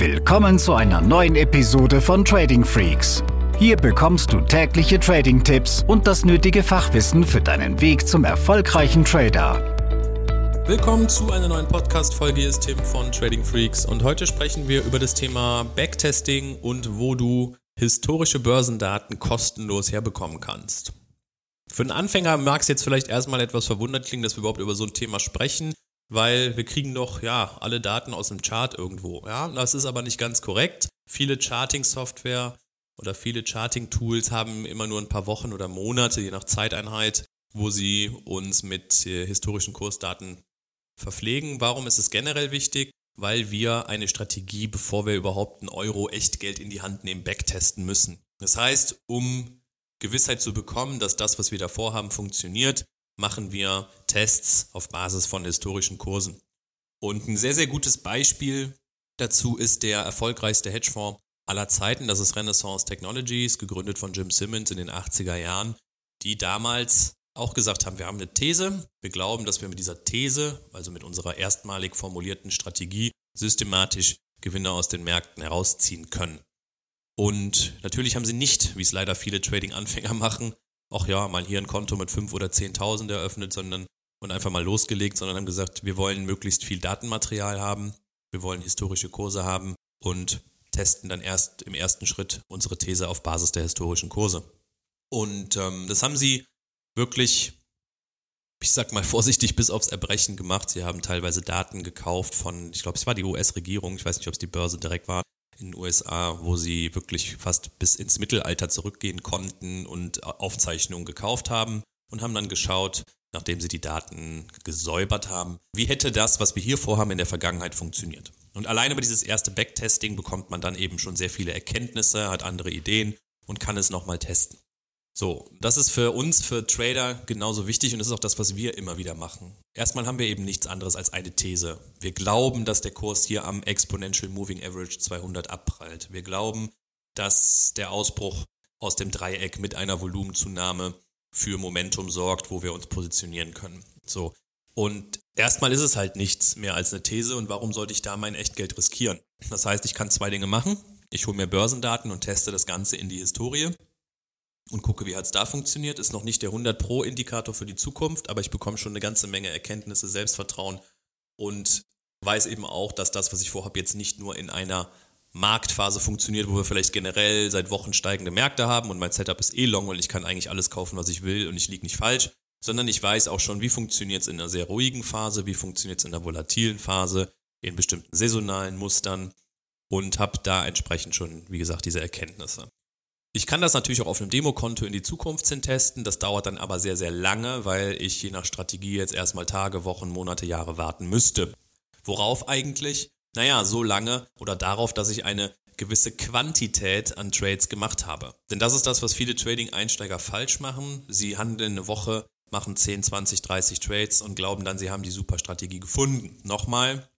Willkommen zu einer neuen Episode von Trading Freaks. Hier bekommst du tägliche Trading-Tipps und das nötige Fachwissen für deinen Weg zum erfolgreichen Trader. Willkommen zu einer neuen Podcast-Folge. Hier ist Tim von Trading Freaks und heute sprechen wir über das Thema Backtesting und wo du historische Börsendaten kostenlos herbekommen kannst. Für einen Anfänger mag es jetzt vielleicht erstmal etwas verwundert klingen, dass wir überhaupt über so ein Thema sprechen weil wir kriegen doch ja alle Daten aus dem Chart irgendwo. Ja, das ist aber nicht ganz korrekt. Viele Charting-Software oder viele Charting-Tools haben immer nur ein paar Wochen oder Monate, je nach Zeiteinheit, wo sie uns mit äh, historischen Kursdaten verpflegen. Warum ist es generell wichtig? Weil wir eine Strategie, bevor wir überhaupt ein Euro Echtgeld in die Hand nehmen, backtesten müssen. Das heißt, um Gewissheit zu bekommen, dass das, was wir davor haben, funktioniert, machen wir Tests auf Basis von historischen Kursen. Und ein sehr, sehr gutes Beispiel dazu ist der erfolgreichste Hedgefonds aller Zeiten. Das ist Renaissance Technologies, gegründet von Jim Simmons in den 80er Jahren, die damals auch gesagt haben, wir haben eine These. Wir glauben, dass wir mit dieser These, also mit unserer erstmalig formulierten Strategie, systematisch Gewinne aus den Märkten herausziehen können. Und natürlich haben sie nicht, wie es leider viele Trading-Anfänger machen, ach ja, mal hier ein Konto mit 5 oder 10.000 eröffnet, sondern und einfach mal losgelegt, sondern haben gesagt, wir wollen möglichst viel Datenmaterial haben, wir wollen historische Kurse haben und testen dann erst im ersten Schritt unsere These auf Basis der historischen Kurse. Und ähm, das haben sie wirklich, ich sag mal vorsichtig, bis aufs Erbrechen gemacht. Sie haben teilweise Daten gekauft von, ich glaube, es war die US-Regierung, ich weiß nicht, ob es die Börse direkt war, in den USA, wo sie wirklich fast bis ins Mittelalter zurückgehen konnten und Aufzeichnungen gekauft haben und haben dann geschaut, nachdem sie die Daten gesäubert haben, wie hätte das, was wir hier vorhaben, in der Vergangenheit funktioniert. Und allein über dieses erste Backtesting bekommt man dann eben schon sehr viele Erkenntnisse, hat andere Ideen und kann es nochmal testen. So, das ist für uns, für Trader genauso wichtig und das ist auch das, was wir immer wieder machen. Erstmal haben wir eben nichts anderes als eine These. Wir glauben, dass der Kurs hier am Exponential Moving Average 200 abprallt. Wir glauben, dass der Ausbruch aus dem Dreieck mit einer Volumenzunahme für Momentum sorgt, wo wir uns positionieren können. So. Und erstmal ist es halt nichts mehr als eine These und warum sollte ich da mein Echtgeld riskieren? Das heißt, ich kann zwei Dinge machen. Ich hole mir Börsendaten und teste das Ganze in die Historie und gucke, wie hat es da funktioniert. Ist noch nicht der 100 Pro Indikator für die Zukunft, aber ich bekomme schon eine ganze Menge Erkenntnisse, Selbstvertrauen und weiß eben auch, dass das, was ich vorhabe, jetzt nicht nur in einer Marktphase funktioniert, wo wir vielleicht generell seit Wochen steigende Märkte haben und mein Setup ist eh long und ich kann eigentlich alles kaufen, was ich will und ich liege nicht falsch, sondern ich weiß auch schon, wie funktioniert es in einer sehr ruhigen Phase, wie funktioniert es in einer volatilen Phase, in bestimmten saisonalen Mustern und habe da entsprechend schon, wie gesagt, diese Erkenntnisse. Ich kann das natürlich auch auf einem Demokonto in die Zukunft hin testen. Das dauert dann aber sehr, sehr lange, weil ich je nach Strategie jetzt erstmal Tage, Wochen, Monate, Jahre warten müsste. Worauf eigentlich? Naja, so lange oder darauf, dass ich eine gewisse Quantität an Trades gemacht habe. Denn das ist das, was viele Trading-Einsteiger falsch machen. Sie handeln eine Woche, machen 10, 20, 30 Trades und glauben dann, sie haben die super Strategie gefunden. Nochmal,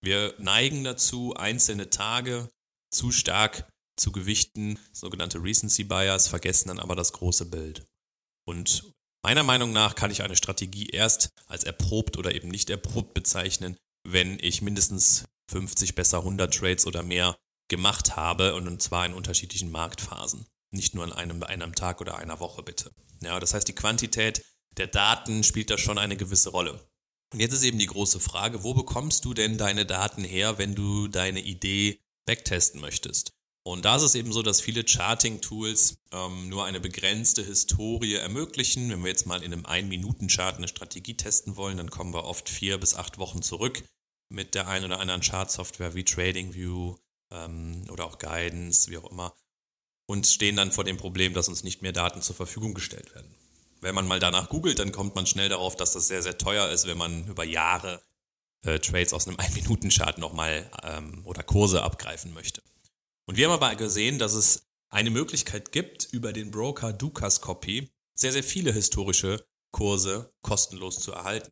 wir neigen dazu, einzelne Tage zu stark zu gewichten, sogenannte Recency Bias, vergessen dann aber das große Bild. Und meiner Meinung nach kann ich eine Strategie erst als erprobt oder eben nicht erprobt bezeichnen, wenn ich mindestens 50, besser 100 Trades oder mehr gemacht habe und zwar in unterschiedlichen Marktphasen. Nicht nur an einem, einem Tag oder einer Woche bitte. Ja, das heißt, die Quantität der Daten spielt da schon eine gewisse Rolle. Und jetzt ist eben die große Frage, wo bekommst du denn deine Daten her, wenn du deine Idee backtesten möchtest? Und da ist es eben so, dass viele Charting-Tools ähm, nur eine begrenzte Historie ermöglichen. Wenn wir jetzt mal in einem Ein-Minuten-Chart eine Strategie testen wollen, dann kommen wir oft vier bis acht Wochen zurück mit der einen oder anderen Chart-Software wie TradingView ähm, oder auch Guidance, wie auch immer, und stehen dann vor dem Problem, dass uns nicht mehr Daten zur Verfügung gestellt werden. Wenn man mal danach googelt, dann kommt man schnell darauf, dass das sehr, sehr teuer ist, wenn man über Jahre äh, Trades aus einem Ein-Minuten-Chart nochmal ähm, oder Kurse abgreifen möchte. Und wir haben aber gesehen, dass es eine Möglichkeit gibt, über den Broker Dukas Copy sehr, sehr viele historische Kurse kostenlos zu erhalten.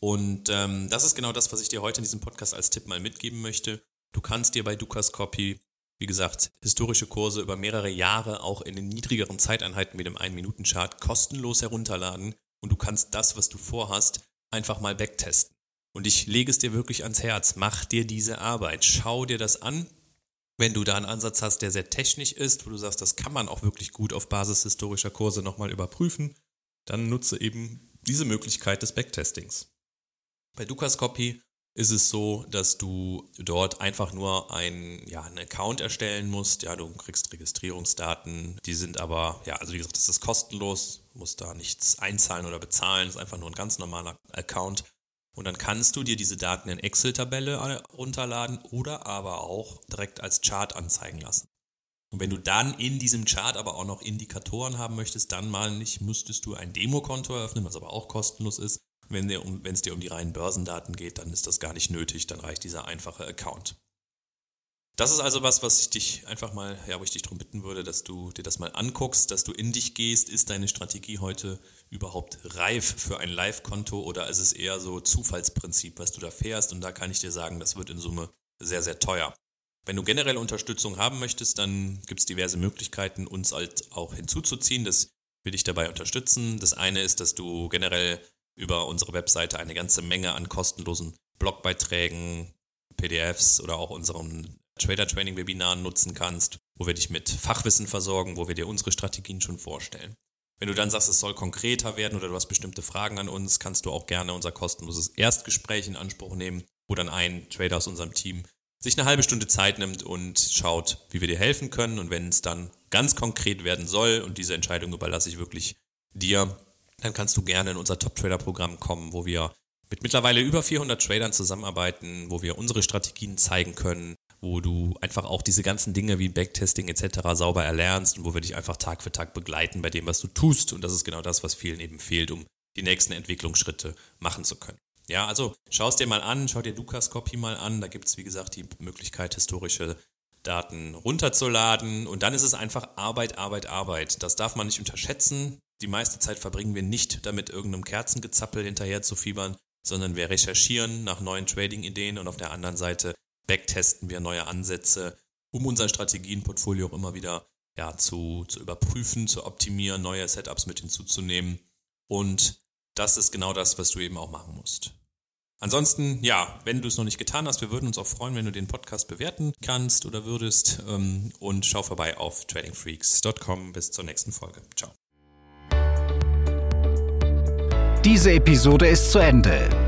Und ähm, das ist genau das, was ich dir heute in diesem Podcast als Tipp mal mitgeben möchte. Du kannst dir bei Dukas Copy, wie gesagt, historische Kurse über mehrere Jahre auch in den niedrigeren Zeiteinheiten mit dem 1-Minuten-Chart kostenlos herunterladen und du kannst das, was du vorhast, einfach mal backtesten. Und ich lege es dir wirklich ans Herz. Mach dir diese Arbeit. Schau dir das an Wenn du da einen Ansatz hast, der sehr technisch ist, wo du sagst, das kann man auch wirklich gut auf Basis historischer Kurse nochmal überprüfen, dann nutze eben diese Möglichkeit des Backtestings. Bei Dukascopy ist es so, dass du dort einfach nur ein, ja, einen Account erstellen musst. Ja, du kriegst Registrierungsdaten, die sind aber, ja, also wie gesagt, das ist kostenlos, musst da nichts einzahlen oder bezahlen, ist einfach nur ein ganz normaler Account. Und dann kannst du dir diese Daten in Excel-Tabelle runterladen oder aber auch direkt als Chart anzeigen lassen. Und wenn du dann in diesem Chart aber auch noch Indikatoren haben möchtest, dann mal nicht, müsstest du ein Demokonto eröffnen, was aber auch kostenlos ist. Wenn es dir um die reinen Börsendaten geht, dann ist das gar nicht nötig, dann reicht dieser einfache Account. Das ist also was, was ich dich einfach mal, ja, wo ich dich darum bitten würde, dass du dir das mal anguckst, dass du in dich gehst. Ist deine Strategie heute überhaupt reif für ein Live-Konto oder ist es eher so Zufallsprinzip, was du da fährst? Und da kann ich dir sagen, das wird in Summe sehr, sehr teuer. Wenn du generell Unterstützung haben möchtest, dann gibt es diverse Möglichkeiten, uns halt auch hinzuzuziehen. Das will ich dabei unterstützen. Das eine ist, dass du generell über unsere Webseite eine ganze Menge an kostenlosen Blogbeiträgen, PDFs oder auch unseren Trader-Training-Webinaren nutzen kannst, wo wir dich mit Fachwissen versorgen, wo wir dir unsere Strategien schon vorstellen. Wenn du dann sagst, es soll konkreter werden oder du hast bestimmte Fragen an uns, kannst du auch gerne unser kostenloses Erstgespräch in Anspruch nehmen, wo dann ein Trader aus unserem Team sich eine halbe Stunde Zeit nimmt und schaut, wie wir dir helfen können. Und wenn es dann ganz konkret werden soll, und diese Entscheidung überlasse ich wirklich dir, dann kannst du gerne in unser Top-Trader-Programm kommen, wo wir mit mittlerweile über 400 Tradern zusammenarbeiten, wo wir unsere Strategien zeigen können, wo du einfach auch diese ganzen Dinge wie Backtesting etc. sauber erlernst und wo wir dich einfach Tag für Tag begleiten bei dem, was du tust. Und das ist genau das, was vielen eben fehlt, um die nächsten Entwicklungsschritte machen zu können. Ja, also schau es dir mal an, schau dir Lukas Copy mal an. Da gibt es, wie gesagt, die Möglichkeit, historische Daten runterzuladen. Und dann ist es einfach Arbeit, Arbeit, Arbeit. Das darf man nicht unterschätzen. Die meiste Zeit verbringen wir nicht damit, irgendeinem Kerzengezappel hinterher zu fiebern, sondern wir recherchieren nach neuen Trading-Ideen und auf der anderen Seite backtesten wir neue Ansätze, um unser Strategienportfolio auch immer wieder ja, zu, zu überprüfen, zu optimieren, neue Setups mit hinzuzunehmen. Und das ist genau das, was du eben auch machen musst. Ansonsten, ja, wenn du es noch nicht getan hast, wir würden uns auch freuen, wenn du den Podcast bewerten kannst oder würdest. Ähm, und schau vorbei auf tradingfreaks.com. Bis zur nächsten Folge. Ciao. Diese Episode ist zu Ende.